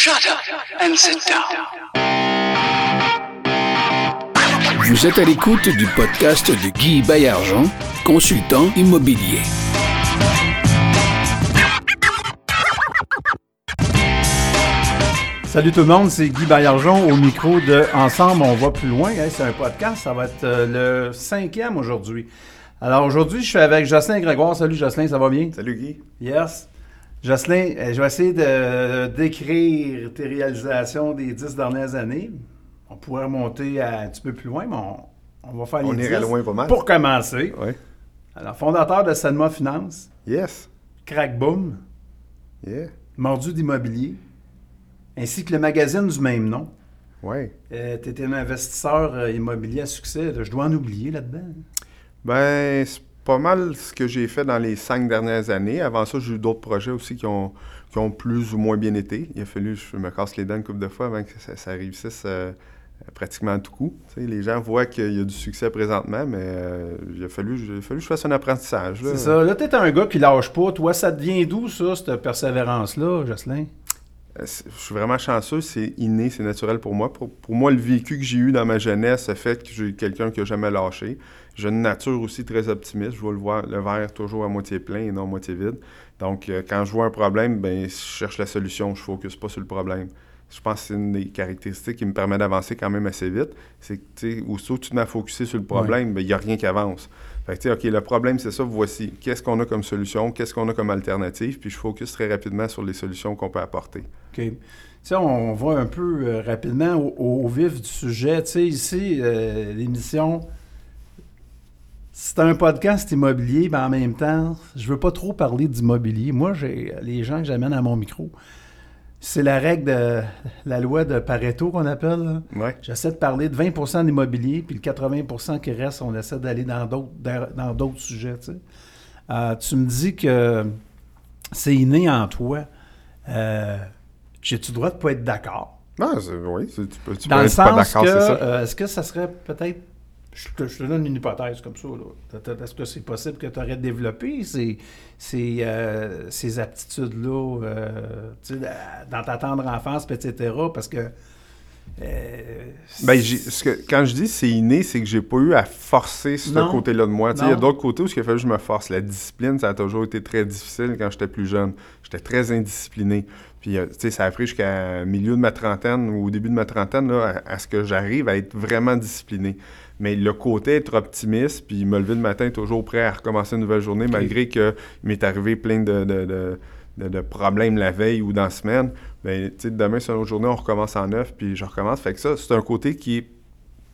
Shut up and sit down. Vous êtes à l'écoute du podcast de Guy Bayargent, consultant immobilier. Salut tout le monde, c'est Guy Bayargent au micro de Ensemble, on va plus loin. Hein, c'est un podcast, ça va être euh, le cinquième aujourd'hui. Alors aujourd'hui, je suis avec Jocelyn Grégoire. Salut Jocelyn, ça va bien? Salut Guy. Yes. Jocelyn, euh, je vais essayer de décrire tes réalisations des dix dernières années. On pourrait remonter à un petit peu plus loin, mais on, on va faire les On irait dix. loin pas mal. Pour commencer, Ouais. alors fondateur de Sanma Finance, Yes. Crack Boom, Yeah. Mordu d'immobilier, ainsi que le magazine du même nom. Ouais. tu étais un investisseur euh, immobilier à succès. Je dois en oublier là-dedans. Ben, c'est pas mal ce que j'ai fait dans les cinq dernières années. Avant ça, j'ai eu d'autres projets aussi qui ont, qui ont plus ou moins bien été. Il a fallu que je me casse les dents une couple de fois avant que ça, ça réussisse euh, pratiquement à tout coup. Les gens voient qu'il y a du succès présentement, mais euh, il, a fallu, il a fallu que je fasse un apprentissage. C'est ça. Là, t'es un gars qui lâche pas. Toi, ça devient d'où, ça, cette persévérance-là, Jocelyn? Euh, Je suis vraiment chanceux, c'est inné, c'est naturel pour moi. Pour, pour moi, le vécu que j'ai eu dans ma jeunesse a fait que j'ai quelqu'un qui n'a jamais lâché. J'ai une nature aussi très optimiste. Je vois le, voir, le verre toujours à moitié plein et non à moitié vide. Donc, euh, quand je vois un problème, ben, je cherche la solution. Je ne focus pas sur le problème. Je pense que c'est une des caractéristiques qui me permet d'avancer quand même assez vite. C'est que, tu sais, aussitôt que tu à focuser sur le problème, ben, il n'y a rien qui avance. OK, le problème, c'est ça, voici. Qu'est-ce qu'on a comme solution? Qu'est-ce qu'on a comme alternative? Puis je focus très rapidement sur les solutions qu'on peut apporter. OK. On va un peu euh, rapidement au, vif du sujet. Tu sais, ici, euh, l'émission, c'est un podcast immobilier, mais en même temps, je veux pas trop parler d'immobilier. Moi, j'ai les gens que j'amène à mon micro, c'est la règle de la loi de Pareto qu'on appelle. Ouais. J'essaie de parler de 20% d'immobilier, puis le 80% qui reste, on essaie d'aller dans d'autres dans d'autres sujets. Tu, sais. Euh, tu me dis que c'est inné en toi. Euh, J'ai-tu le droit de pas être d'accord? Oui, tu peux, tu Dans peux le être pas sens d'accord, que, c'est ça. euh, est-ce que ça serait peut-être. Je te, je te donne une hypothèse comme ça. Est-ce que c'est possible que tu aurais développé ces, ces, euh, ces aptitudes-là euh, dans ta tendre enfance, etc. Parce que. euh, Ben, ce que- quand je dis c'est inné, c'est que j'ai pas eu à forcer ce côté-là de moi. Il y a d'autres côtés où il a fallu que je me force. La discipline, ça a toujours été très difficile quand j'étais plus jeune. J'étais très indiscipliné. Puis, tu sais, ça a pris jusqu'à milieu de ma trentaine ou au début de ma trentaine là, à, à ce que j'arrive à être vraiment discipliné. Mais le côté être optimiste, puis me lever le matin toujours prêt à recommencer une nouvelle journée, malgré que il m'est arrivé plein de, de- de- de- de problèmes la veille ou dans la semaine, ben, demain, c'est une autre journée, on recommence en neuf, puis je recommence. Fait que ça, c'est un côté qui est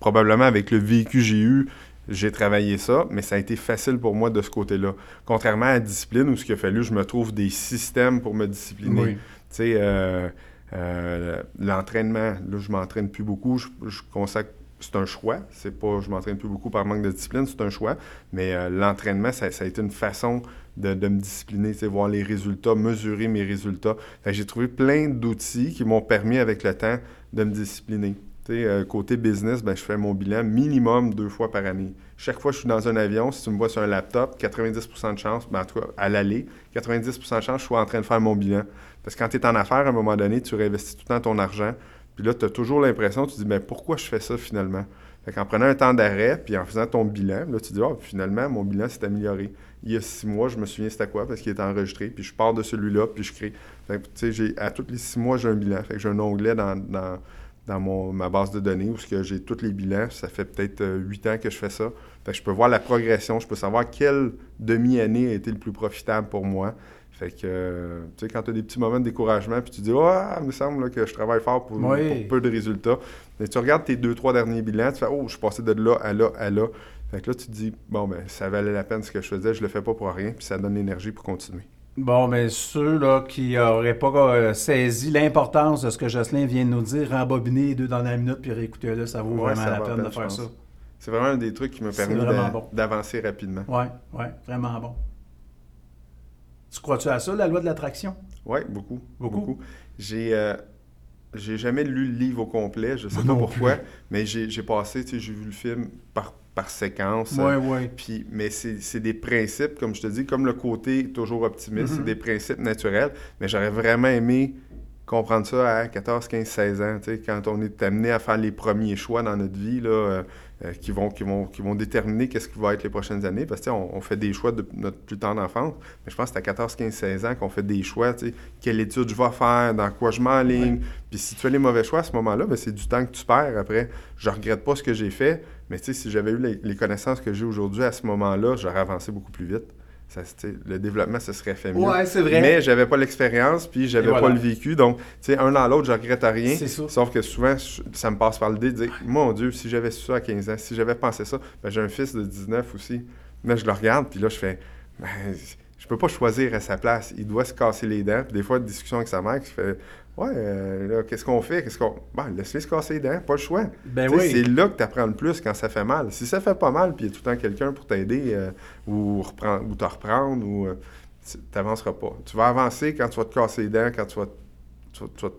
probablement avec le vécu que j'ai eu, j'ai travaillé ça, mais ça a été facile pour moi de ce côté-là. Contrairement à la discipline, où ce qu'il a fallu, je me trouve des systèmes pour me discipliner. Oui. Tu sais, euh, euh, l'entraînement, là, je m'entraîne plus beaucoup. Je, je consacre, c'est un choix. C'est pas, je m'entraîne plus beaucoup par manque de discipline, c'est un choix. Mais euh, l'entraînement, ça, a été une façon de, de me discipliner, voir les résultats, mesurer mes résultats. J'ai trouvé plein d'outils qui m'ont permis avec le temps de me discipliner. Euh, côté business, ben, je fais mon bilan minimum deux fois par année. Chaque fois que je suis dans un avion, si tu me vois sur un laptop, 90% de chance, ben, en tout cas, à l'aller, 90% de chance, je suis en train de faire mon bilan. Parce que quand tu es en affaires, à un moment donné, tu réinvestis tout le temps ton argent. Puis là, tu as toujours l'impression, tu dis, ben, pourquoi je fais ça finalement? Fait qu'en prenant un temps d'arrêt, puis en faisant ton bilan, là, tu dis, oh, finalement, mon bilan s'est amélioré. Il y a six mois, je me souviens c'était quoi, parce qu'il était enregistré, puis je pars de celui-là, puis je crée. Fait que, tu sais, à tous les six mois, j'ai un bilan. Fait que j'ai un onglet dans, ma base de données où j'ai tous les bilans. Ça fait peut-être euh, huit ans que je fais ça. Fait que je peux voir la progression, je peux savoir quelle demi-année a été le plus profitable pour moi. Fait que, euh, tu sais, quand tu as des petits moments de découragement, puis tu dis, ah, il me semble là, que je travaille fort pour, Oui. pour peu de résultats. Mais tu regardes tes deux, trois derniers bilans, tu fais, oh, je suis passé de là à là à là. Fait que là, tu te dis, bon, ben, ça valait la peine ce que je faisais, je le fais pas pour rien, puis ça donne l'énergie pour continuer. Bon, mais ceux là, qui n'auraient pas euh, saisi l'importance de ce que Jocelyn vient de nous dire, rembobiner les deux dans la minute puis réécouter-le, ça vaut Ouais, vraiment ça la peine de faire ça. C'est vraiment un des trucs qui m'a permis bon. d'avancer rapidement. Oui, oui, vraiment bon. Tu crois-tu à ça, la loi de l'attraction? Oui, beaucoup. Beaucoup? Beaucoup. J'ai euh, j'ai jamais lu le livre au complet, je sais pas pourquoi, mais j'ai passé, tu sais, j'ai vu le film par, par séquence. Oui, oui. Puis, mais c'est des principes, comme je te dis, comme le côté toujours optimiste, c'est des principes naturels. Mais j'aurais vraiment aimé comprendre ça à 14, 15, 16 ans, tu sais, quand on est amené à faire les premiers choix dans notre vie, là, euh, qui, vont, qui, vont, qui vont déterminer qu'est-ce qui va être les prochaines années. Parce que, on, on fait des choix de notre plus tendre enfance, mais je pense que c'est à 14, 15, 16 ans qu'on fait des choix, tu sais, quelle étude je vais faire, dans quoi je m'enligne. Puis si tu fais les mauvais choix à ce moment-là, ben, c'est du temps que tu perds après. Je regrette pas ce que j'ai fait, mais si j'avais eu les, les connaissances que j'ai aujourd'hui à ce moment-là, j'aurais avancé beaucoup plus vite. Ça, le développement, ça serait fait mieux. Ouais, c'est vrai. Mais j'avais pas l'expérience, puis j'avais voilà. pas le vécu. Donc, tu sais, un dans l'autre, je regrette rien. C'est ça. Sauf que souvent, ça me passe par le dé de dire Mon Dieu, si j'avais su ça à 15 ans, si j'avais pensé ça, ben, j'ai un fils de 19 aussi. Mais je le regarde, puis là, je fais ben, Je peux pas choisir à sa place. Il doit se casser les dents. Puis des fois, une discussion avec sa mère qui fait Ouais, euh, là, qu'est-ce qu'on fait? Qu'est-ce qu'on. Ben, laisse-les se casser les dents, pas le choix. Ben oui. C'est là que tu apprends le plus quand ça fait mal. Si ça fait pas mal, puis il y a tout le temps quelqu'un pour t'aider euh, ou, reprendre, ou te reprendre, ou euh, tu n'avanceras pas. Tu vas avancer quand tu vas te casser les dents, quand tu vas, tu vas- tu vas-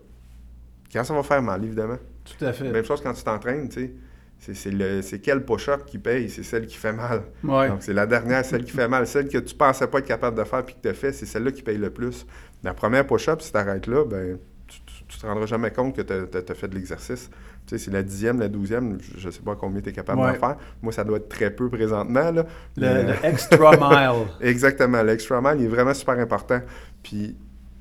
quand ça va faire mal, évidemment. Tout à fait. Même chose quand tu t'entraînes, tu sais. C'est- C'est le- c'est quel push-up qui paye, c'est celle qui fait mal. Ouais. Donc, c'est la dernière, celle qui fait mal. Celle que tu pensais pas être capable de faire puis que tu as fait, c'est celle-là qui paye le plus. La première push-up, si tu arrêtes là, ben, tu, te rendras jamais compte que tu as, fait de l'exercice. Tu sais, c'est la dixième, la douzième, je, je sais pas combien tu es capable Ouais. d'en faire. Moi, ça doit être très peu présentement. Là. Le, Mais- le extra mile. Exactement. L'extra mile, il est vraiment super important. Puis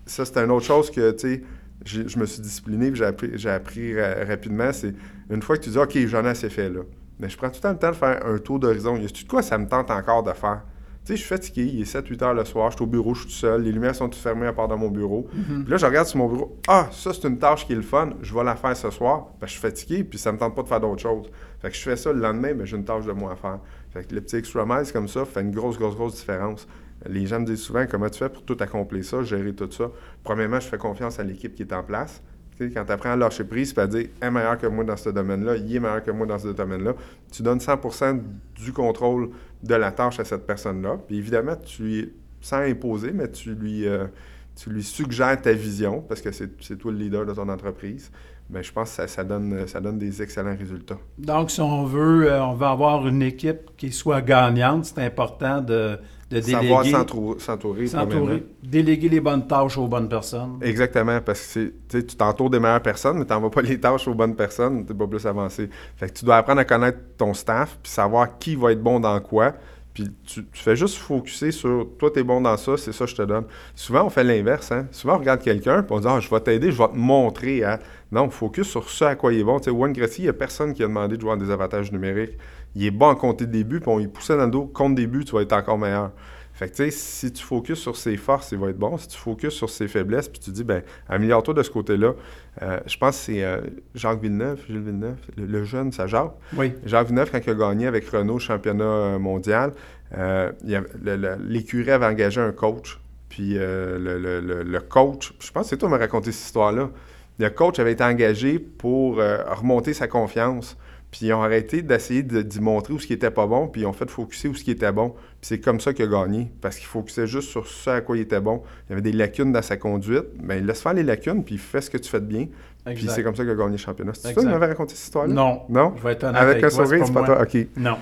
ça, c'est une autre chose que, tu sais, je me suis discipliné j'ai appris, j'ai appris ra- rapidement. C'est une fois que tu dis, OK, j'en ai assez fait, là. Mais je prends tout le temps le temps de faire un tour d'horizon. Y a-tu de quoi ça me tente encore de faire? Tu sais, je suis fatigué, il est 7-8 heures le soir, je suis au bureau, je suis tout seul, les lumières sont toutes fermées à part dans mon bureau. Puis là, je regarde sur mon bureau, ah, ça, c'est une tâche qui est le fun, je vais la faire ce soir. Ben, je suis fatigué, puis ça me tente pas de faire d'autres choses. Fait que je fais ça le lendemain, ben, j'ai une tâche de moins à faire. Fait que le petit extra comme ça, fait une grosse, grosse, grosse différence. Les gens me disent souvent comment tu fais pour tout accomplir ça, gérer tout ça. Premièrement, je fais confiance à l'équipe qui est en place. Quand tu apprends à lâcher prise, tu vas dire « est meilleur que moi dans ce domaine-là, il est meilleur que moi dans ce domaine-là », tu donnes 100% du contrôle de la tâche à cette personne-là. Puis évidemment, tu lui, sans imposer, mais tu lui, euh, tu lui suggères ta vision, parce que c'est toi le leader de ton entreprise. Ben, je pense que ça, ça donne, ça donne des excellents résultats. Donc, si on veut, euh, on veut avoir une équipe qui soit gagnante, c'est important de, de Savoir déléguer, s'entour- s'entourer. s'entourer, déléguer les bonnes tâches aux bonnes personnes. Exactement, parce que tu t'entoures des meilleures personnes, mais tu n'envoies pas les tâches aux bonnes personnes, tu pas plus avancé. Fait que tu dois apprendre à connaître ton staff, puis savoir qui va être bon dans quoi, puis tu, tu fais juste focuser sur toi, tu es bon dans ça, c'est ça que je te donne. Souvent, on fait l'inverse. Hein? Souvent, on regarde quelqu'un, puis on dit Ah, je vais t'aider, je vais te montrer. à... Non, focus sur ce à quoi il est bon. Tu sais, Gretzky, il n'y a personne qui a demandé de jouer en désavantage numérique. Il est bon en compter des buts, puis on poussait dans le dos, compte des buts, tu vas être encore meilleur. Fait que, tu sais, si tu focuses sur ses forces, il va être bon. Si tu focuses sur ses faiblesses, puis tu dis, ben, améliore-toi de ce côté-là. Euh, je pense que c'est euh, Jacques Villeneuve, Gilles Villeneuve, le, le jeune, ça Jacques. Oui. Jacques Villeneuve, quand il a gagné avec Renault le championnat euh, mondial, euh, l'écurie avait engagé un coach. Puis le, le- coach, je pense que c'est toi qui m'as raconté cette histoire-là. Le coach avait été engagé pour remonter sa confiance. Puis ils ont arrêté d'essayer de- d'y montrer où ce qui était pas bon, puis ils ont fait focuser où ce qui était bon. Puis c'est comme ça qu'il a gagné, parce qu'il focusait juste sur ce à quoi il était bon. Il y avait des lacunes dans sa conduite, mais il laisse faire les lacunes, puis fais ce que tu fais de bien. Puis c'est comme ça qu'il a gagné le championnat. C'est Exact. qui m'avais raconté cette histoire-là? Non. Non? Je vais être honnête Avec un sourire, c'est pas moi. toi? OK. Non.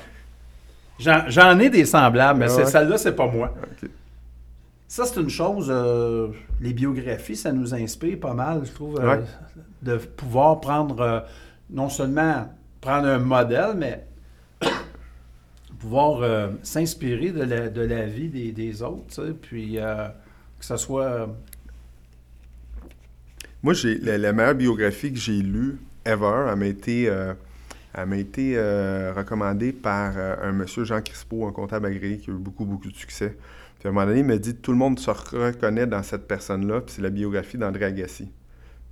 J'en, ai des semblables, mais Ah ouais? celle-là, c'est pas moi. Ça, c'est une chose, euh, les biographies, ça nous inspire pas mal, je trouve, euh, Ouais. de pouvoir prendre, euh, non seulement prendre un modèle, mais pouvoir euh, s'inspirer de la, de la vie des, des autres, puis euh, que ce soit... euh, Moi, j'ai la, meilleure biographie que j'ai lue ever, elle m'a été, elle m'a été recommandée par un monsieur Jean Crispo, un comptable agréé qui a eu beaucoup, beaucoup de succès. Puis à un moment donné, il m'a dit tout le monde se reconnaît dans cette personne-là, puis c'est la biographie d'André Agassi.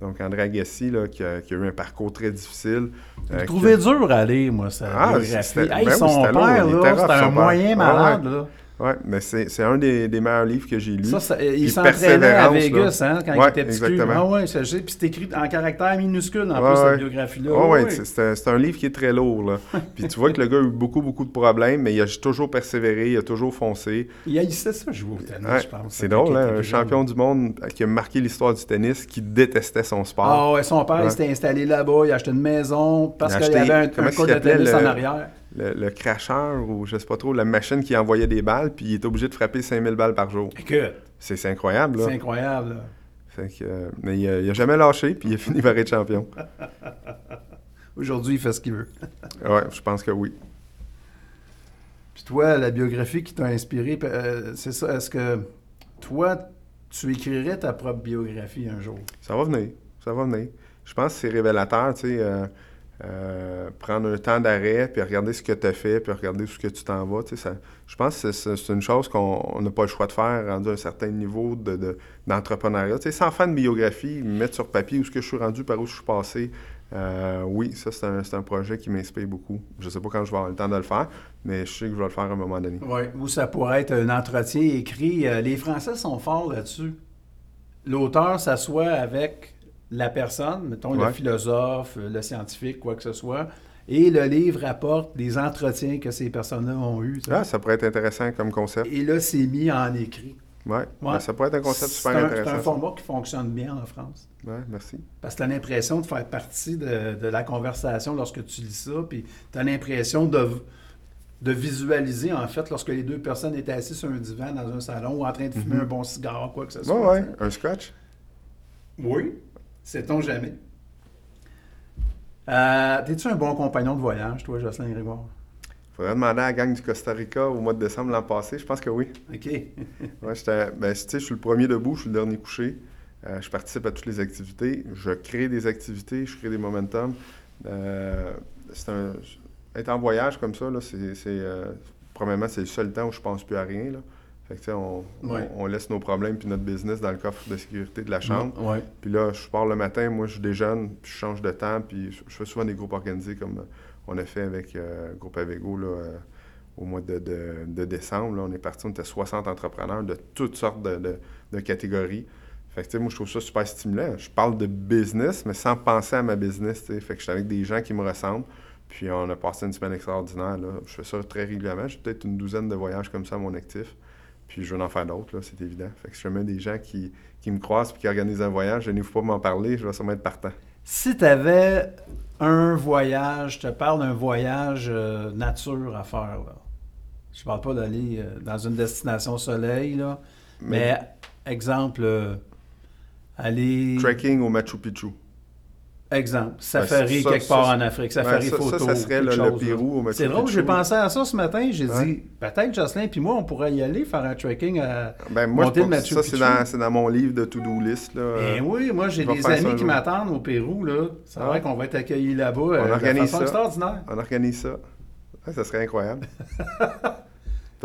Donc, André Agassi, là, qui, a, qui a eu un parcours très difficile. euh, Je a- dur à lire, moi, sa Ah, Hey, ben oui, son lourd, père, c'était un père. moyen Ah, malade, là. Ouais, mais c'est c'est un des, des meilleurs livres que j'ai lu. Ça, ça- il s'entraînait à Vegas hein, quand il était petit. Ah ouais, c'est écrit en caractère minuscule en Ouais, plus, cette biographie-là. Oh, Ouais, c'est- un, un livre qui est très lourd. Là. Puis tu vois que le gars a eu beaucoup, beaucoup de problèmes, mais il a toujours persévéré, il a toujours foncé. Il haïssait ça jouer au tennis, je pense. c'est drôle, hein, un champion du monde qui a marqué l'histoire du tennis, qui détestait son sport. Ah ouais, son père, il s'était installé là-bas, il a acheté une maison parce qu'il y avait un, un de tennis le- en arrière. Le, le cracheur, ou je sais pas trop, la machine qui envoyait des balles, puis il est obligé de frapper 5000 balles par jour. Écoute, C'est incroyable, là. c'est incroyable. là. Fait que, euh, mais il a, il a jamais lâché, puis il a fini par être champion. Aujourd'hui, il fait ce qu'il veut. Ouais, je pense que oui. Puis toi, la biographie qui t'a inspiré, euh, c'est ça. Est-ce que toi, tu écrirais ta propre biographie un jour? Ça va venir. Ça va venir. Je pense que c'est révélateur, tu sais. euh, euh, prendre un temps d'arrêt, puis regarder ce que tu as fait, puis regarder où ce que tu t'en vas. Ça, je pense que c'est- une chose qu'on on n'a pas le choix de faire, rendu à un certain niveau de- de- d'entrepreneuriat. Sans faire une biographie, mettre sur papier où ce que je suis rendu, par où je suis passé. euh, oui, ça, c'est un, un projet qui m'inspire beaucoup. Je sais pas quand je vais avoir le temps de le faire, mais je sais que je vais le faire à un moment donné. Oui. Ou ça pourrait être un entretien écrit. Euh, les Français sont forts là-dessus. L'auteur s'assoit avec la personne, mettons le philosophe, le scientifique, quoi que ce soit, et le livre apporte des entretiens que ces personnes-là ont eus. Ah, ça pourrait être intéressant comme concept. Et là, c'est mis en écrit. Ouais, Ouais. ouais, ça pourrait être un concept super un- intéressant. C'est un ça. format qui fonctionne bien en France. Merci. Parce que tu as l'impression de faire partie de, de la conversation lorsque tu lis ça, puis tu as l'impression de, de visualiser, en fait, lorsque les deux personnes étaient assises sur un divan dans un salon ou en train de fumer un bon cigare, quoi que ce soit. Tu sais. un scratch. Oui, sait-on jamais. Euh, T'es-tu un bon compagnon de voyage, toi, Jocelyn Grégoire? Faudrait demander à la gang du Costa Rica au mois de décembre l'an passé. Je pense que oui. OK. Ouais, j'étais- ben, tu sais, je suis le premier debout, je suis le dernier couché. Euh, je participe à toutes les activités. Je crée des activités, je crée des momentum. Euh, c'est un- être en voyage comme ça, là, c'est, c'est, euh, premièrement, c'est le seul temps où je pense plus à rien. Là. Fait que, on, Ouais. on, on laisse nos problèmes puis notre business dans le coffre de sécurité de la chambre. Puis là, je pars le matin, moi, je déjeune, puis je change de temps, puis je, je fais souvent des groupes organisés comme euh, on a fait avec euh, Groupe Avego là, euh, au mois de, de- de décembre. Là, on est parti, on était 60 entrepreneurs de toutes sortes de, de- de catégories. Fait que, moi, je trouve ça super stimulant. Je parle de business, mais sans penser à ma business. Fait que je suis avec des gens qui me ressemblent. Puis on a passé une semaine extraordinaire, là. Je fais ça très régulièrement. J'ai peut-être une douzaine de voyages comme ça à mon actif. Puis je veux en faire d'autres, c'est évident. Fait que si jamais des gens qui, qui me croisent et qui organisent un voyage, je n'ai pas m'en parler, je vais sûrement être partant. Si tu avais un voyage, je te parle d'un voyage euh, nature à faire, là. Je parle pas d'aller euh, dans une destination soleil, là. Mais, exemple, euh, aller... Trekking au Machu Picchu. Exemple, safari Ben, ça, quelque ça, part ça, en Afrique, safari ça, photo. ça, ça serait le, le chose, là. Pérou C'est drôle, j'ai pensé à ça ce matin. J'ai dit, peut-être Jocelyn puis moi, on pourrait y aller faire un trekking à. Ben, moi, Monter je le ça, c'est dans, mon livre de to-do list. Là. Ben oui, moi j'ai des amis qui m'attendent au Pérou. là. C'est Ah. vrai qu'on va être accueillis là-bas euh, de organise façon ça. extraordinaire. On organise ça. Ça serait incroyable.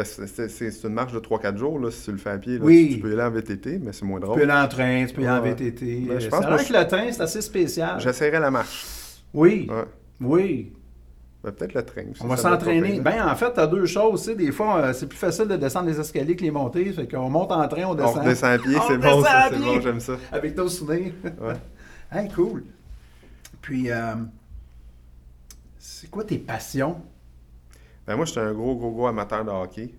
Que c'est, une marche de 3-4 jours, là, si tu le fais à pied. là. Oui. Tu, tu peux y aller en VTT, mais c'est moins Tu drôle. peux aller en train, tu peux y aller en. VTT. Ben, je c'est pense que je- le train, c'est assez spécial. J'essaierai la marche. Oui, Ouais. oui. Ben, peut-être le train. On va s'entraîner. Ben, en fait, tu as deux choses. tu sais, Des fois, euh, c'est plus facile de descendre les escaliers que les monter. Fait qu'on monte en train, on On descend. à pied, c'est bon, c'est bon, j'aime ça. Avec nos souvenirs. Ouais. Hey, cool. Puis, euh, c'est quoi tes passions? Ben, moi, j'étais un gros, gros, gros amateur de hockey.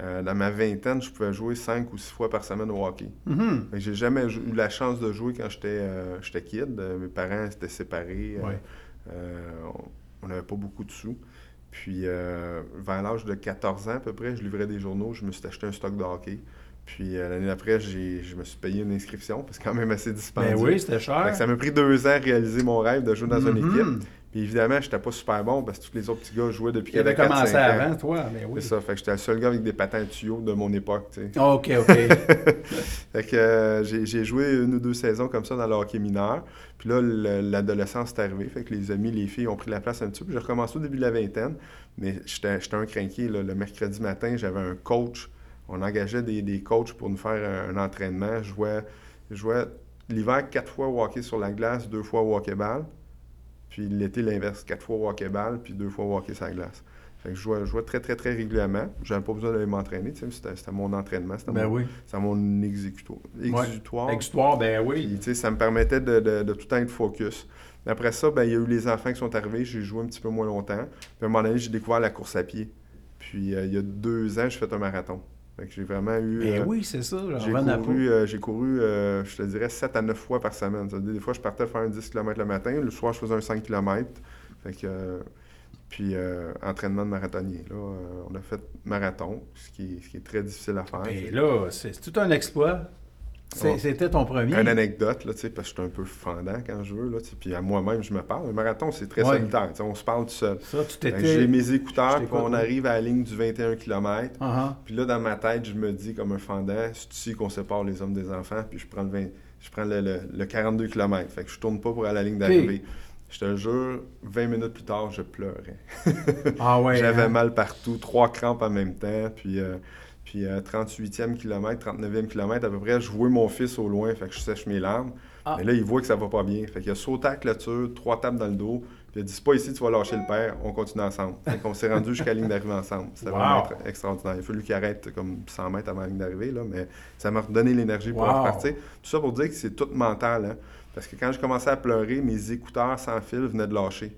Euh, dans ma vingtaine, je pouvais jouer 5 ou 6 fois par semaine au hockey. Que J'ai jamais eu la chance de jouer quand j'étais euh, j'étais kid. Euh, mes parents étaient séparés. Ouais. euh, on- n'avait pas beaucoup de sous. Puis, vers l'âge de 14 ans à peu près, je livrais des journaux. Je me suis acheté un stock de hockey. Puis, euh, l'année d'après, je me suis payé une inscription, parce que c'est quand même assez dispendieux. Ben oui, c'était cher. Ça m'a pris deux ans à réaliser mon rêve de jouer dans une Mhm. équipe. Puis évidemment, j'étais pas super bon parce que tous les autres petits gars jouaient depuis Il avait commencé 4-5 ans. avant, toi. Mais oui. C'est ça. Fait que j'étais le seul gars avec des patins tuyaux de mon époque, tu sais. OK, OK. Fait que euh, j'ai joué une ou deux saisons comme ça dans le hockey mineur. Puis là, le- l'adolescence est arrivée. Fait que les amis, les filles ont pris la place un petit peu. J'ai recommencé au début de la vingtaine. Mais j'étais un crinqué. là. Le mercredi matin, j'avais un coach. On engageait des, des coachs pour nous faire un, un entraînement. Je jouais, jouais l'hiver quatre fois au hockey sur la glace, deux fois au hockey-ball. Puis l'été, l'inverse. Quatre fois au hockey-ball, puis deux fois au hockey la glace. Fait que je jouais, je jouais très, très, très régulièrement. J'avais pas besoin d'aller m'entraîner. tu sais, C'était c'était mon entraînement. C'était ben mon, oui. c'est mon exécutoire. exutoire. Exutoire, ben oui. tu sais, ça me permettait de, de- de tout le temps être focus. Mais après ça, ben, il y a eu les enfants qui sont arrivés. J'ai joué un petit peu moins longtemps. Puis à un moment donné, j'ai découvert la course à pied. Puis euh, il y a deux ans, j'ai fait un marathon. Fait que j'ai vraiment eu. Ben euh, oui, c'est ça. j'en j'ai couru, euh, j'ai couru euh, je te dirais, 7 à 9 fois par semaine. Des fois, je partais faire un 10 km le matin. Le soir, je faisais un 5 km. Fait que, euh, puis, euh, entraînement de marathonnier. Là, Euh, on a fait marathon, ce qui, est, ce qui est très difficile à faire. Ben là, c'est tout un exploit. Oh. C'était ton premier? Une anecdote, là, parce que je suis un peu fendant quand je veux, là, puis à moi-même, je me parle. Le marathon, c'est très Ouais. solitaire, on se parle tout seul. Ça, tu t'étais. J'ai mes écouteurs, puis on arrive à la ligne du 21 km. Ah, Puis là, dans ma tête, je me dis comme un fendant, c'est ici qu'on sépare les hommes des enfants, puis je prends le, 20 je prends le, le- le 42 km. Fait que je tourne pas pour aller à la ligne d'arrivée. Je te jure, 20 minutes plus tard, je pleurais. ah. Ah ouais. J'avais hein? mal partout, trois crampes en même temps, puis, euh, puis euh, 38e kilomètre, 39e kilomètre à peu près, je vois mon fils au loin, fait que je sèche mes larmes. Ah. Mais là, il voit que ça va pas bien. Fait qu'il a sauté à la clôture, trois tapes dans le dos, puis il a dit « C'est pas ici, tu vas lâcher le père, on continue ensemble. » Fait qu'on s'est rendu jusqu'à la ligne d'arrivée ensemble. C'était Wow. vraiment extra- extraordinaire. Il a fallu qu'il arrête comme 100 mètres avant la ligne d'arrivée, là, mais ça m'a redonné l'énergie pour Wow. repartir. Tout ça pour dire que c'est tout mental, hein. Parce que quand je commençais à pleurer, mes écouteurs sans fil venaient de lâcher.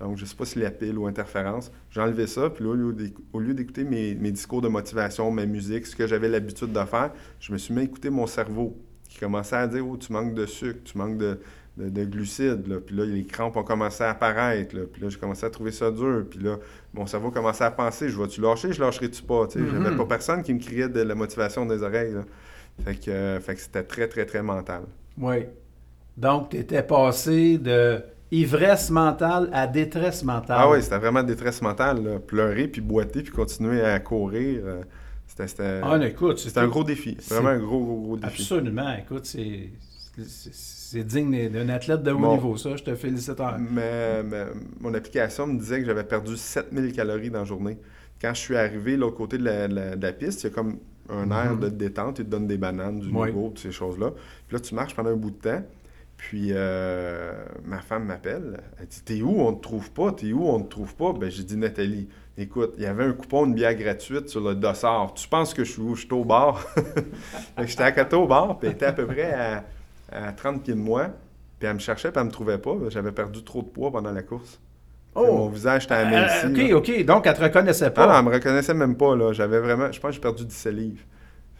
Donc, je sais pas si la pile ou interférence. J'ai enlevé ça, puis là, au lieu d'écouter mes, mes discours de motivation, ma musique, ce que j'avais l'habitude de faire, je me suis mis à écouter mon cerveau qui commençait à dire Oh, tu manques de sucre, tu manques de, de- de glucides. Là. Puis là, les crampes ont commencé à apparaître. Là. Puis là, j'ai commencé à trouver ça dur. Puis là, mon cerveau commençait à penser Je vais-tu lâcher, je lâcherai-tu pas Tu sais, J'avais Mhm. pas personne qui me criait de la motivation des oreilles. là. Fait que, euh, fait que c'était très, très, très mental. Oui. Donc, tu étais passé de ivresse mentale à détresse mentale. Ah oui, c'était vraiment détresse mentale. là. Pleurer, puis boiter, puis continuer à courir. euh, c'était, c'était, Ah, un gros défi. c'est- Vraiment un gros, gros, gros défi. Absolument. Écoute, c'est c'est- digne d'un athlète de haut Bon. niveau, ça. Je te félicite. Mais, mais mon application me disait que j'avais perdu 7000 calories dans la journée. Quand je suis arrivé de l'autre côté de la, de la- de la piste, il y a comme un air de détente. Il te donne des bananes, du Oui. yogourt, toutes ces choses-là. Puis là, tu marches pendant un bout de temps. Puis euh, ma femme m'appelle. Elle dit T'es où? On ne te trouve pas T'es où? On ne te trouve pas Ben, j'ai dit Nathalie, écoute, il y avait un coupon de bière gratuite sur le dossard. Tu penses que je suis où? Je suis au bar. J'étais à côté au bar, puis elle était à peu près à, à 30 pieds de moi. Puis elle me cherchait, puis elle me trouvait pas. J'avais perdu trop de poids pendant la course. Mon Oh! visage était Euh, aminci. OK, OK. Donc, elle te reconnaissait Ah pas. non, elle me reconnaissait même pas, là. J'avais vraiment... Je pense que j'ai perdu 17 livres.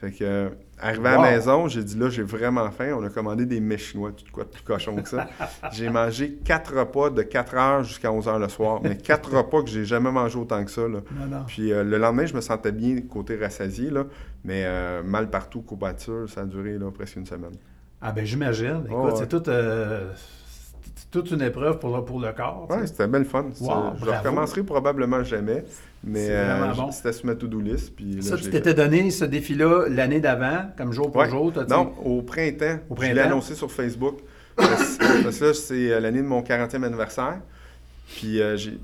Fait que, euh, arrivé à la maison, j'ai dit, là, j'ai vraiment faim. On a commandé des mets chinois, tout quoi de plus cochon que ça. j'ai mangé quatre repas de 4 heures jusqu'à 11 heures le soir. Mais quatre repas que j'ai jamais mangé autant que ça, là. Non, non. Puis euh, le lendemain, je me sentais bien côté rassasié, là. Mais euh, mal partout, courbature, ça a duré, là, presque une semaine. Ah ben j'imagine. Écoute, Oh, c'est c'est toute une épreuve pour, le- pour le corps. sais. c'était belle fun. Wow, je bravo. recommencerai probablement jamais. Mais euh, bon. c'était sur ma to-do list. Puis là, ça, tu l'ai t'étais donné ce défi-là l'année d'avant, comme jour pour Ouais. jour. Non, au printemps. Au Je l'ai printemps? annoncé sur Facebook. parce, parce que là, c'est euh, l'année de mon 40e anniversaire. Puis euh, j'ai.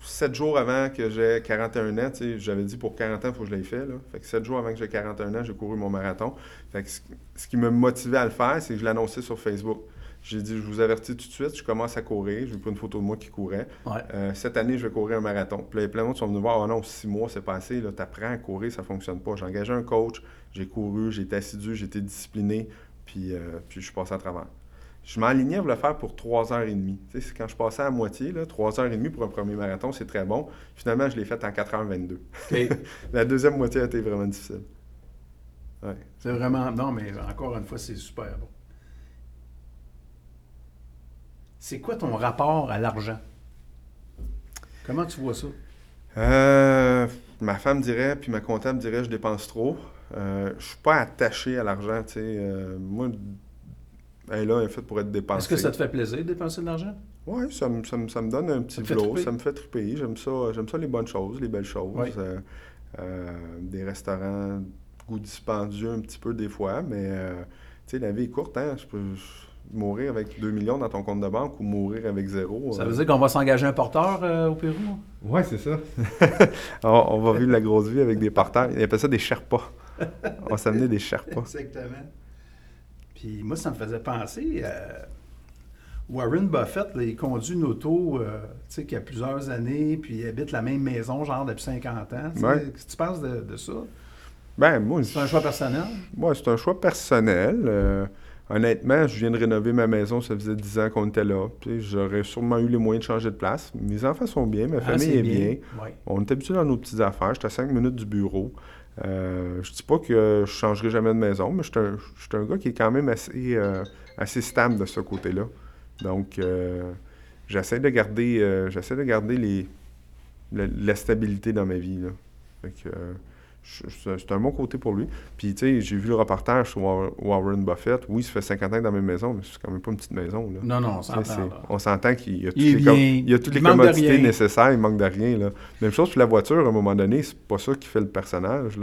Sept jours avant que j'ai 41 ans, j'avais dit pour 40 ans, il faut que je l'aie fait. Là. Fait que sept jours avant que j'ai 41 ans, j'ai couru mon marathon. Fait que ce, ce qui me motivait à le faire, c'est que je l'ai annoncé sur Facebook. J'ai dit, je vous avertis tout de suite, je commence à courir. J'ai pris une photo de moi qui courait. Ouais. Euh, cette année, je vais courir un marathon. Puis là, plein de monde sont venus voir, oh non, six mois, c'est passé, tu apprends à courir, ça fonctionne pas. J'ai engagé un coach, j'ai couru, j'ai été assidu, j'ai été discipliné, puis, euh, puis je suis passé à travers. Je m'enlignais à le faire pour 3h30. Tu sais, c'est quand je passais à moitié, là, 3h30 pour un premier marathon, c'est très bon. Finalement, je l'ai fait en 4h22. OK. La deuxième moitié a été vraiment difficile. Ouais. C'est vraiment. Non, mais encore une fois, c'est super bon. C'est quoi ton rapport à l'argent? Comment tu vois ça? Euh, ma femme dirait, puis ma comptable dirait, je dépense trop. Euh, je suis pas attaché à l'argent, tu sais. Euh, moi, elle est là, elle est faite pour être dépensée. Est-ce que ça te fait plaisir de dépenser de l'argent? Oui, ça, me- ça, me- ça me donne un petit Ça te fait flow, triper? ça me fait triper. J'aime ça, j'aime ça les bonnes choses, les belles choses. Oui. Euh, euh, des restaurants, goût dispendieux un petit peu des fois, mais euh, tu sais, la vie est courte, hein. Je peux je- mourir avec 2 millions dans ton compte de banque ou mourir avec zéro. Ça euh, veut dire qu'on va s'engager un porteur euh, au Pérou? Ouais, c'est ça. on, on va vivre la grosse vie avec des porteurs. Ils appellent ça des Sherpas. on va s'amener des Sherpas. Exactement. Puis moi, ça me faisait penser à Warren Buffett, là, il conduit une auto euh, tu sais, qui a plusieurs années, puis il habite la même maison, genre depuis 50 ans. Ouais. Qu'est-ce que tu penses de, de ça? Ben, moi, C'est un choix personnel? Moi, c'est un choix personnel. Euh, honnêtement, je viens de rénover ma maison. Ça faisait 10 ans qu'on était là. J'aurais sûrement eu les moyens de changer de place. Mes enfants sont bien, ma Ah, famille est bien. Ouais. On est habitué dans nos petites affaires. J'étais à 5 minutes du bureau. Euh, je dis pas que je changerai jamais de maison, mais je suis un, gars qui est quand même assez, euh, assez stable de ce côté-là. Donc, euh, j'essaie de garder, euh, j'essaie de garder les, la, la stabilité dans ma vie. Là. Fait que, je- c'est un bon côté pour lui. Puis, tu sais, j'ai vu le reportage sur War- Warren Buffett. Oui, ça fait 50 ans que dans la même maison, mais c'est quand même pas une petite maison. Là. Non, non, on s'entend. on s'entend qu'il y a toutes Il les, com- bien, il y a toutes les il commodités nécessaires, il manque de rien. Là. Même chose pour la voiture, à un moment donné, c'est pas ça qui fait le personnage.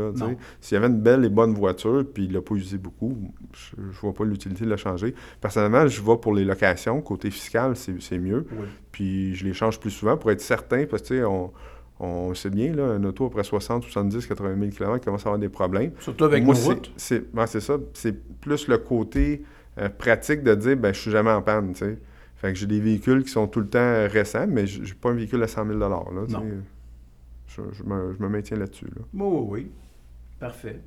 S'il y avait une belle et bonne voiture, puis il l'a pas usé beaucoup, je, je vois pas l'utilité de la changer. Personnellement, je vais pour les locations. Côté fiscal, c'est c'est mieux. Oui. Puis je les change plus souvent pour être certain, parce que tu sais, on, on sait bien, là, un auto après 60, 70, 80 000 km commence à avoir des problèmes. Surtout avec Moi, nos c'est- routes. C'est ouais, c'est ça. C'est plus le côté euh, pratique de dire, ben, je suis jamais en panne, tu sais. Fait que j'ai des véhicules qui sont tout le temps euh, récents, mais j'ai pas un véhicule à 100 000 là. Non. Je, je me, je me maintiens là-dessus, là. Oui, oui, oui. Parfait.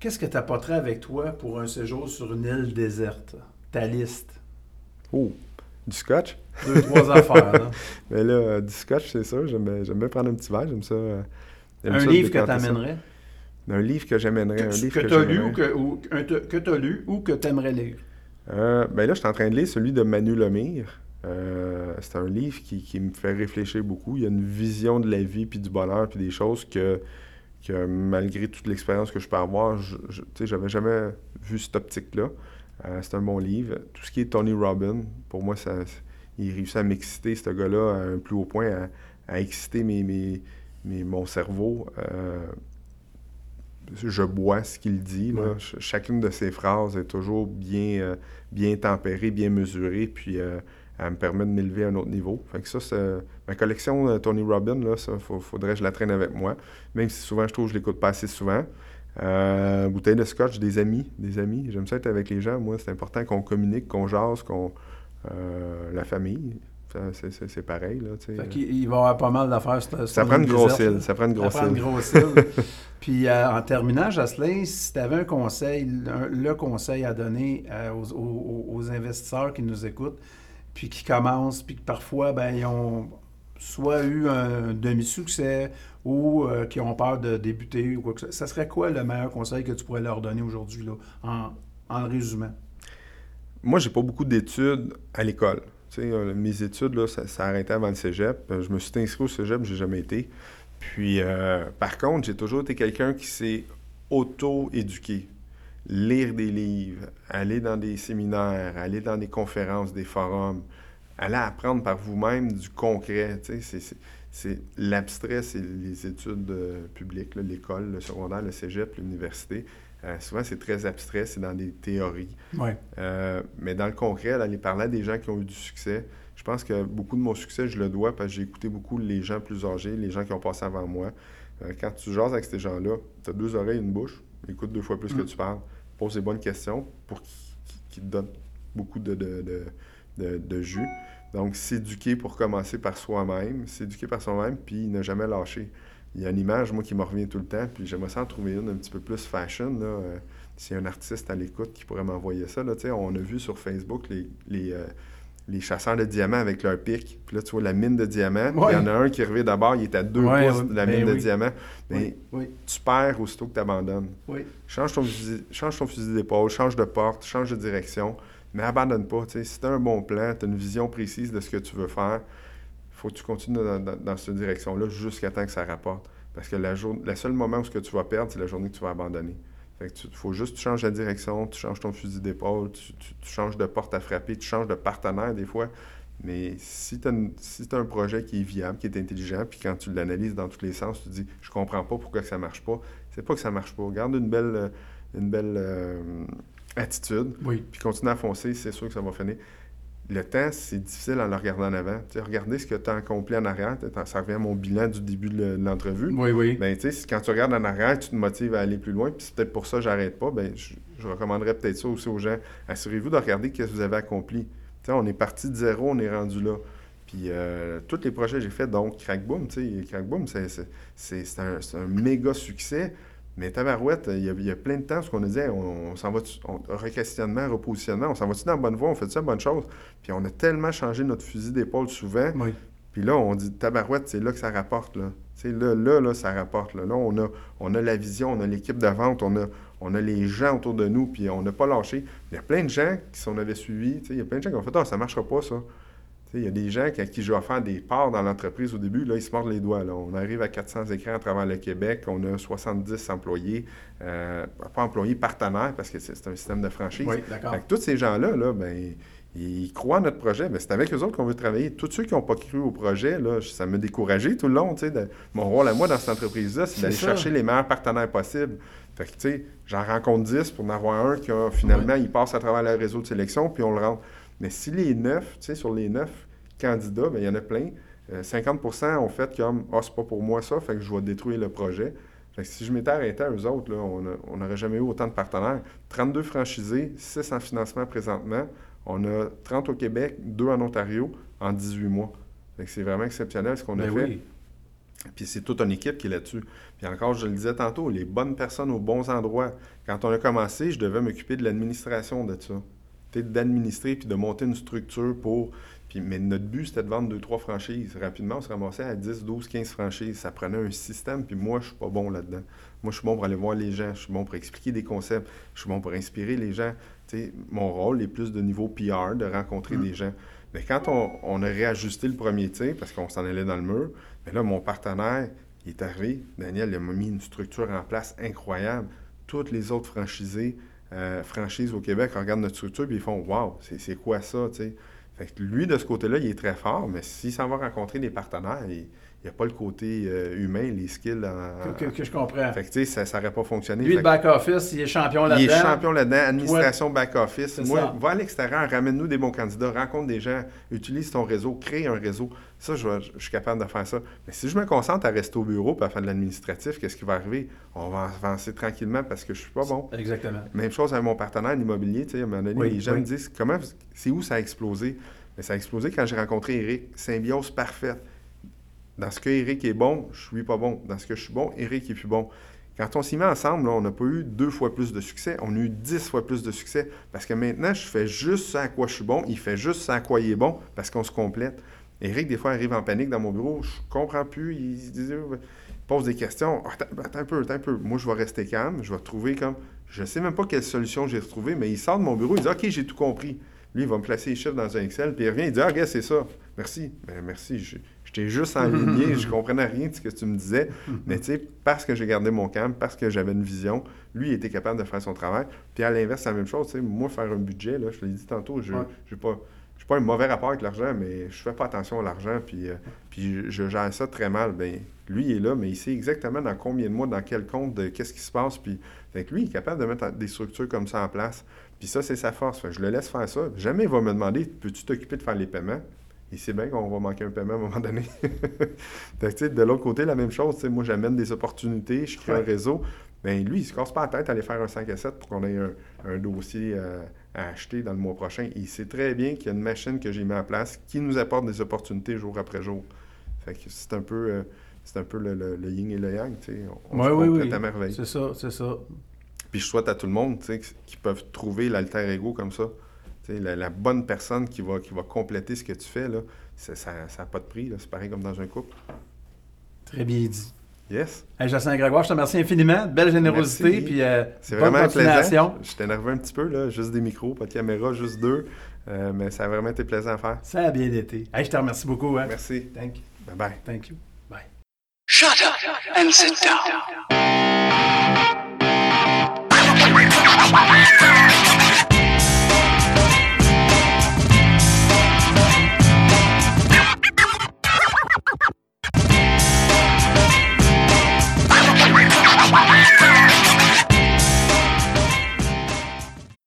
Qu'est-ce que tu apporterais avec toi pour un séjour sur une île déserte? Ta liste. Oh, du scotch? Deux, trois affaires. là. Mais là, euh, du scotch, c'est ça. J'aime bien, prendre un petit verre, j'aime ça. euh, Un ça livre que tu amènerais? Un livre que j'amènerais. Un livre que, tu as lu ou que, ou, un te- que tu as lu ou que tu aimerais lire? Euh, ben là, je suis en train de lire celui de Manu Lemire. Euh, c'est un livre qui, qui me fait réfléchir beaucoup. Il y a une vision de la vie, puis du bonheur, puis des choses que, que malgré toute l'expérience que je peux avoir, je, je, j'avais jamais vu cette optique-là. Euh, c'est un bon livre. Tout ce qui est Tony Robbins, pour moi, ça, il réussit à m'exciter, ce gars-là, à un plus haut point, à, à exciter mes, mes, mes- mon cerveau. Euh, je bois ce qu'il dit. là. Ouais. Ch- Chacune de ses phrases est toujours bien, euh, bien tempérée, bien mesurée, puis euh, elle me permet de m'élever à un autre niveau. Fait que ça, ma collection euh, Tony Robbins, là, ça, faut- faudrait que je la traîne avec moi. Même si souvent, je trouve que je l'écoute pas assez souvent. Euh, bouteille de scotch, des amis, des amis. J'aime ça être avec les gens. Moi, c'est important qu'on communique, qu'on jase, qu'on... euh, la famille, c'est- pareil, là. Fait il va y avoir pas mal d'affaires. Ça prend une grosse île, ça prend une grosse île. Puis euh, en terminant, Jocelyn, si tu avais un conseil, un- le conseil à donner euh, aux, aux- aux investisseurs qui nous écoutent, puis qui commencent, puis que parfois, ben, ils ont soit eu un demi-succès ou euh, qui ont peur de débuter ou quoi que ce soit, ça serait quoi le meilleur conseil que tu pourrais leur donner aujourd'hui, en, en résumant? Moi, j'ai pas beaucoup d'études à l'école. Euh, mes études, là, ça, ça arrêtait avant le cégep. Euh, Je me suis inscrit au cégep, j'ai jamais été. Puis, euh, par contre, j'ai toujours été quelqu'un qui s'est auto-éduqué. Lire des livres, aller dans des séminaires, aller dans des conférences, des forums, aller apprendre par vous-même du concret. C'est- c'est- l'abstrait, c'est les études euh, publiques, l'école, le secondaire, le cégep, l'université. Euh, souvent, c'est très abstrait, c'est dans des théories. Euh, mais dans le concret, d'aller parler à des gens qui ont eu du succès, je pense que beaucoup de mon succès, je le dois parce que j'ai écouté beaucoup les gens plus âgés, les gens qui ont passé avant moi. Quand tu jases avec ces gens-là, tu as deux oreilles et une bouche, écoute deux fois plus que Mm. tu parles, pose les bonnes questions pour qu'ils te donnent beaucoup de, de, de- de jus. Donc, s'éduquer pour commencer par soi-même, s'éduquer par soi-même, puis ne jamais lâcher. Il y a une image, moi, qui me revient tout le temps, puis j'aimerais ça en trouver une un petit peu plus fashion. Là. Euh, S'il y a un artiste à l'écoute qui pourrait m'envoyer ça, là, tu sais, on a vu sur Facebook les, les, euh, les chasseurs de diamants avec leur pic. Puis là, tu vois la mine de diamants. Il y en a un qui arrivé d'abord, il est à deux Ouais, pouces de la ben mine de oui. diamants. Mais oui, tu perds aussitôt que tu abandonnes. oui. Change ton fusil, change ton fusil d'épaule, change de porte, change de direction, mais abandonne pas. Si tu as un bon plan, tu as une vision précise de ce que tu veux faire, faut que tu continues dans, dans- cette direction-là jusqu'à temps que ça rapporte. Parce que la, jour, moment où ce que tu vas perdre, c'est la journée que tu vas abandonner. Fait que tu faut juste que tu changes la direction, tu changes ton fusil d'épaule, tu, tu- changes de porte à frapper, tu changes de partenaire des fois. Mais si tu as, si t'as un projet qui est viable, qui est intelligent, puis quand tu l'analyses dans tous les sens, tu te dis je comprends pas pourquoi que ça marche pas. C'est pas que ça marche pas. Garde une belle, euh, une belle euh, attitude, Oui. puis continue à foncer, c'est sûr que ça va finir. Le temps, c'est difficile en le regardant en avant. Tu sais, regardez ce que tu as accompli en arrière. Ça revient à mon bilan du début de l'entrevue. Oui, oui. Ben, tu sais, si- quand tu regardes en arrière, tu te motives à aller plus loin, puis c'est peut-être pour ça que j'arrête pas, ben, je, je recommanderais peut-être ça aussi aux gens. Assurez-vous de regarder ce que vous avez accompli. On est parti de zéro, on est rendu là. Puis euh, tous les projets que j'ai faits, donc Crackboom, Crackboom, c'est, un, c'est un méga succès. Mais Tabarouette, il y, a, il y a plein de temps, ce qu'on hey, on, on s'en va, requestionnement, repositionnement, on s'en va-tu dans la bonne voie, on fait ça bonne chose. Puis on a tellement changé notre fusil d'épaule souvent. Oui. Puis là, on dit tabarouette, c'est là que ça rapporte. Là, là, là, là, ça rapporte. Là, Là, on, a, on a la vision, on a l'équipe de vente, on a, on a les gens autour de nous, puis on n'a pas lâché. Il y a plein de gens qui, si on avait suivi, il y a plein de gens qui ont fait Ah, ça ne marchera pas, ça. Il y a des gens à qui je vais faire des parts dans l'entreprise au début, là, ils se mordent les doigts. Là. On arrive à 400 écrans à travers le Québec, on a 70 employés, euh, pas employés, partenaires, parce que c'est un système de franchise. Oui, d'accord. Fait que tous ces gens-là, là, ben, ils croient à notre projet. Ben, c'est avec eux autres qu'on veut travailler. Tous ceux qui n'ont pas cru au projet, là, ça m'a découragé tout le long. tu sais, de- mon rôle à moi dans cette entreprise-là, c'est d'aller chercher les meilleurs partenaires possibles. Fait que, tu sais, j'en rencontre 10 pour en avoir un qui, a, finalement, il passe à travers le réseau de sélection, puis on le rentre. Mais si les 9, tu sais, sur les 9 candidats, ben, il y en a plein. Euh, 50% ont fait comme « Ah, c'est pas pour moi ça, fait que je vais détruire le projet ». Fait que si je m'étais arrêté à eux autres, là, on n'aurait jamais eu autant de partenaires. 32 franchisés, 6 en financement présentement. On a 30 au Québec, 2 en Ontario en 18 mois. Fait que c'est vraiment exceptionnel ce qu'on a Ben fait. oui. Puis c'est toute une équipe qui est là-dessus. Puis encore, je le disais tantôt, les bonnes personnes aux bons endroits. Quand on a commencé, je devais m'occuper de l'administration de ça. Peut-être d'administrer puis de monter une structure pour. Puis, mais notre but, c'était de vendre deux, trois franchises. Rapidement, on se ramassait à 10, 12, 15 franchises. Ça prenait un système, puis moi, je suis pas bon là-dedans. Moi, je suis bon pour aller voir les gens. Je suis bon pour expliquer des concepts. Je suis bon pour inspirer les gens. Tu sais, mon rôle est plus de niveau PR, de rencontrer Mm. des gens. Mais quand on, on a réajusté le premier tir, parce qu'on s'en allait dans le mur, mais là, mon partenaire, il est arrivé. Daniel, il m'a mis une structure en place incroyable. Toutes les autres franchisés, euh, franchises au Québec regardent notre structure et ils font Waouh, c'est c'est quoi ça, tu sais? Fait que lui, de ce côté-là, il est très fort, mais s'il s'en va rencontrer des partenaires, il n'y a pas le côté euh, humain, les skills. en- Que, que- que je comprends. Fait que, tu sais, ça n'aurait pas fonctionné. Lui, le back-office, il est champion il est là-dedans. champion là-dedans, administration back-office. Moi, ça. va à l'extérieur, ramène-nous des bons candidats, rencontre des gens, utilise ton réseau, crée un réseau. Ça, je, suis capable de faire ça. Mais si je me concentre à rester au bureau et à faire de l'administratif, qu'est-ce qui va arriver? On va avancer tranquillement parce que je suis pas bon. Exactement. Même chose avec mon partenaire en immobilier. Tu sais, à un moment donné, Oui, les gens oui. me disent comment, c'est où ça a explosé? Mais ça a explosé quand j'ai rencontré Eric. Symbiose parfaite. Dans ce que Eric est bon, je suis pas bon. Dans ce que je suis bon, Eric est plus bon. Quand on s'y met ensemble, là, on n'a pas eu deux fois plus de succès, on a eu dix fois plus de succès. Parce que maintenant, je fais juste ça à quoi je suis bon, il fait juste ça à quoi il est bon, parce qu'on se complète. Eric, des fois, arrive en panique dans mon bureau, je comprends plus, il, il pose des questions. Ah, Attends, un peu, attends un peu. Moi, je vais rester calme, je vais trouver comme. Je sais même pas quelle solution j'ai retrouvée, mais il sort de mon bureau, il dit Ok, j'ai tout compris. Lui, il va me placer les chiffres dans un Excel, puis il revient, il dit Ah, regarde, c'est ça. Merci. Ben, merci. Je, j'étais juste enligné, je comprenais rien de ce que tu me disais. Mais tu sais, parce que j'ai gardé mon calme, parce que j'avais une vision, lui, il était capable de faire son travail. Puis à l'inverse, c'est la même chose. Moi, faire un budget, là, je l'ai dit tantôt, je Ouais. n'ai pas. Pas un mauvais rapport avec l'argent, mais je fais pas attention à l'argent, puis, euh, puis je, gère ça très mal. Ben, lui, il est là, mais il sait exactement dans combien de mois, dans quel compte, de qu'est-ce qui se passe. Puis, fait que lui, il est capable de mettre des structures comme ça en place. Puis ça, c'est sa force. Fait que je le laisse faire ça. Jamais il va me demander Peux-tu t'occuper de faire les paiements? Il sait bien qu'on va manquer un paiement à un moment donné. Fait que, de l'autre côté, la même chose. Moi, j'amène des opportunités, je crée un réseau. Ben, lui, il se casse pas la tête à aller faire un 5 à 7 pour qu'on ait un, un dossier euh, à acheter dans le mois prochain. Il sait très bien qu'il y a une machine que j'ai mis en place qui nous apporte des opportunités jour après jour. Fait que c'est un peu, euh, c'est un peu le, le- le yin et le yang. tu sais. On, Oui, se oui, oui. à merveille. C'est ça, c'est ça. Puis je souhaite à tout le monde tu sais, qui peuvent trouver l'alter ego comme ça. Tu sais, La, la bonne personne qui va, qui va compléter ce que tu fais, là, ça n'a pas de prix. là. C'est pareil comme dans un couple. Très bien dit. Yes. Hey, Jacinthe Grégoire, je te remercie infiniment. Belle générosité. Merci. Puis, euh, C'est bonne vraiment continuation. plaisant. Je t'ai énervé un petit peu, là, juste des micros, pas de caméra, juste deux. Euh, mais ça a vraiment été plaisant à faire. Ça a bien été. Hey, je te remercie beaucoup. Hein. Merci. Thank you. Bye bye. Thank you. Bye. Shut up and sit down.